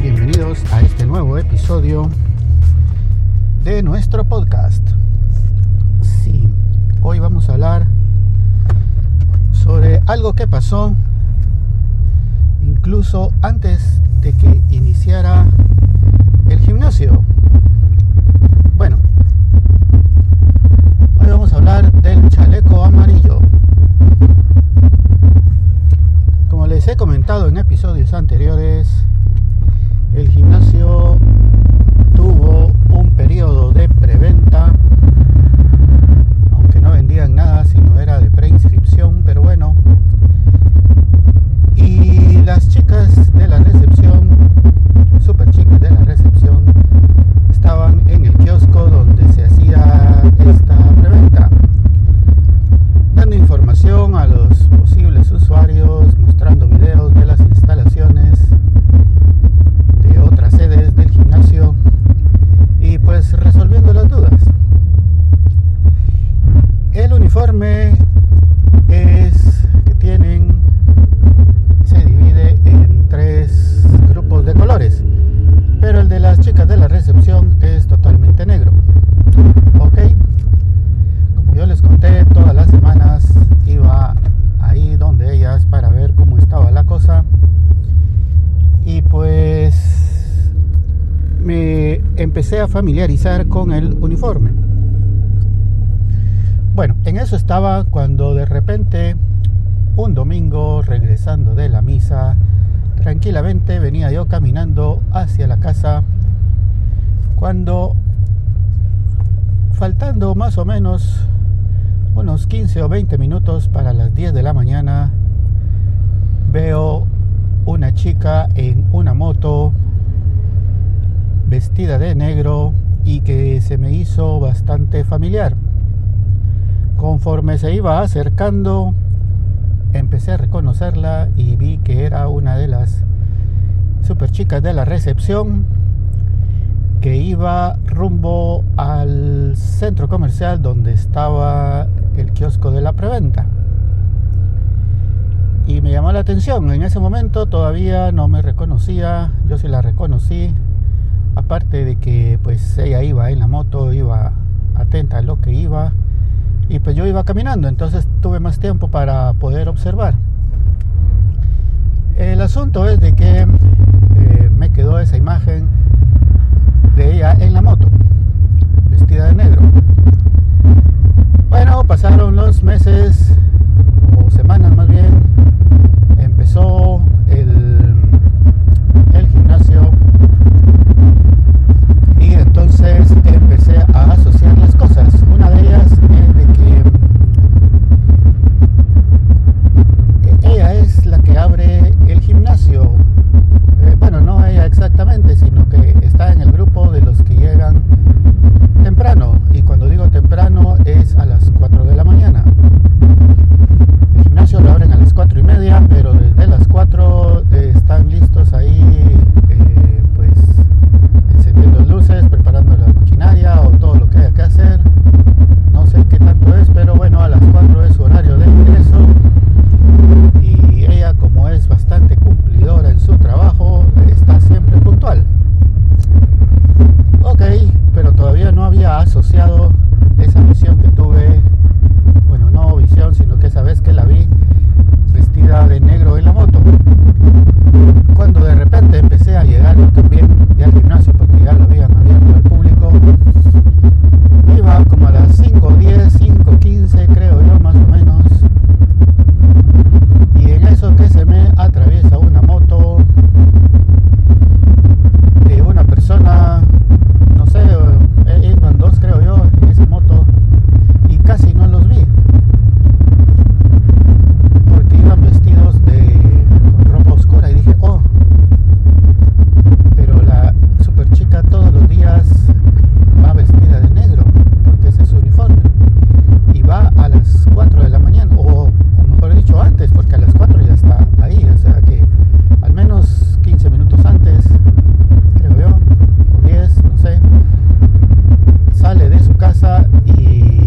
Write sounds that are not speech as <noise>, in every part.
bienvenidos a este nuevo episodio de nuestro podcast. Sí, hoy vamos a hablar sobre algo que pasó incluso antes de que iniciara el gimnasio. Bueno, hoy vamos a hablar del chaleco amarillo. Como les he comentado en episodios anteriores, el gimnasio tuvo un periodo de preventa, aunque no vendían nada, sino era de preinscripción, pero bueno. Y las chicas de la recepción, super chicas de la recepción, estaban en el kiosco donde se hacía esta preventa, dando información a los posibles usuarios, mostrando videos de las instalaciones de otras sedes del gimnasio y pues resolviendo las dudas. Es que tienen se divide en tres grupos de colores, pero el de las chicas de la recepción es totalmente negro. Ok, como yo les conté, todas las semanas iba ahí donde ellas para ver cómo estaba la cosa y pues me empecé a familiarizar con el uniforme. Bueno, en eso estaba cuando de repente un domingo regresando de la misa, tranquilamente venía yo caminando hacia la casa cuando faltando más o menos unos 15 o 20 minutos para las 10 de la mañana veo una chica en una moto vestida de negro y que se me hizo bastante familiar. Conforme se iba acercando, empecé a reconocerla y vi que era una de las super chicas de la recepción que iba rumbo al centro comercial donde estaba el kiosco de la preventa. Y me llamó la atención, en ese momento todavía no me reconocía, yo sí la reconocí, aparte de que pues ella iba en la moto, iba atenta a lo que iba y pues yo iba caminando, entonces tuve más tiempo para poder observar. El asunto es de que eh, me quedó esa imagen de ella en la moto, vestida de negro. Bueno, pasaron los meses o semanas más bien, los días va vestida de negro, porque ese es su uniforme, y va a las 4 de la mañana, o, o mejor dicho antes, porque a las 4 ya está ahí, o sea que al menos 15 minutos antes, creo yo, o 10, no sé, sale de su casa y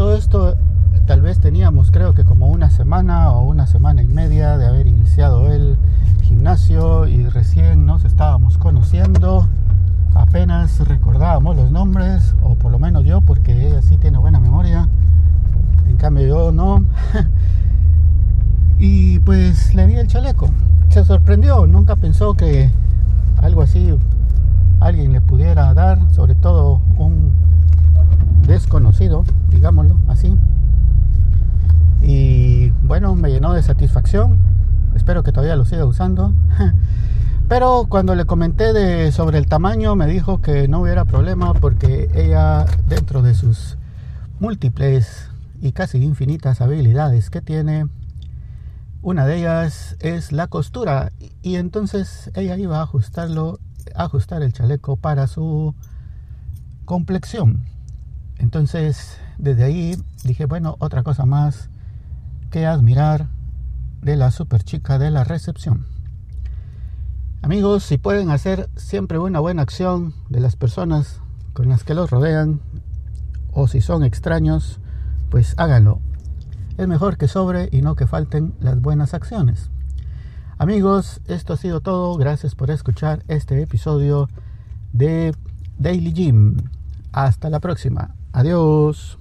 todo esto tal vez teníamos creo que como una semana o una semana y media de haber iniciado el gimnasio y recién nos estábamos conociendo. Apenas recordábamos los nombres, o por lo menos yo, porque ella sí tiene buena memoria. En cambio yo no. <laughs> y pues le di el chaleco. Se sorprendió, nunca pensó que algo así alguien le pudiera dar, sobre todo un desconocido, digámoslo así. Y bueno, me llenó de satisfacción. Espero que todavía lo siga usando. <laughs> Pero cuando le comenté de, sobre el tamaño, me dijo que no hubiera problema porque ella, dentro de sus múltiples y casi infinitas habilidades que tiene, una de ellas es la costura. Y entonces ella iba a ajustarlo, ajustar el chaleco para su complexión. Entonces, desde ahí dije, bueno, otra cosa más que admirar de la super chica de la recepción. Amigos, si pueden hacer siempre una buena acción de las personas con las que los rodean, o si son extraños, pues háganlo. Es mejor que sobre y no que falten las buenas acciones. Amigos, esto ha sido todo. Gracias por escuchar este episodio de Daily Gym. Hasta la próxima. Adiós.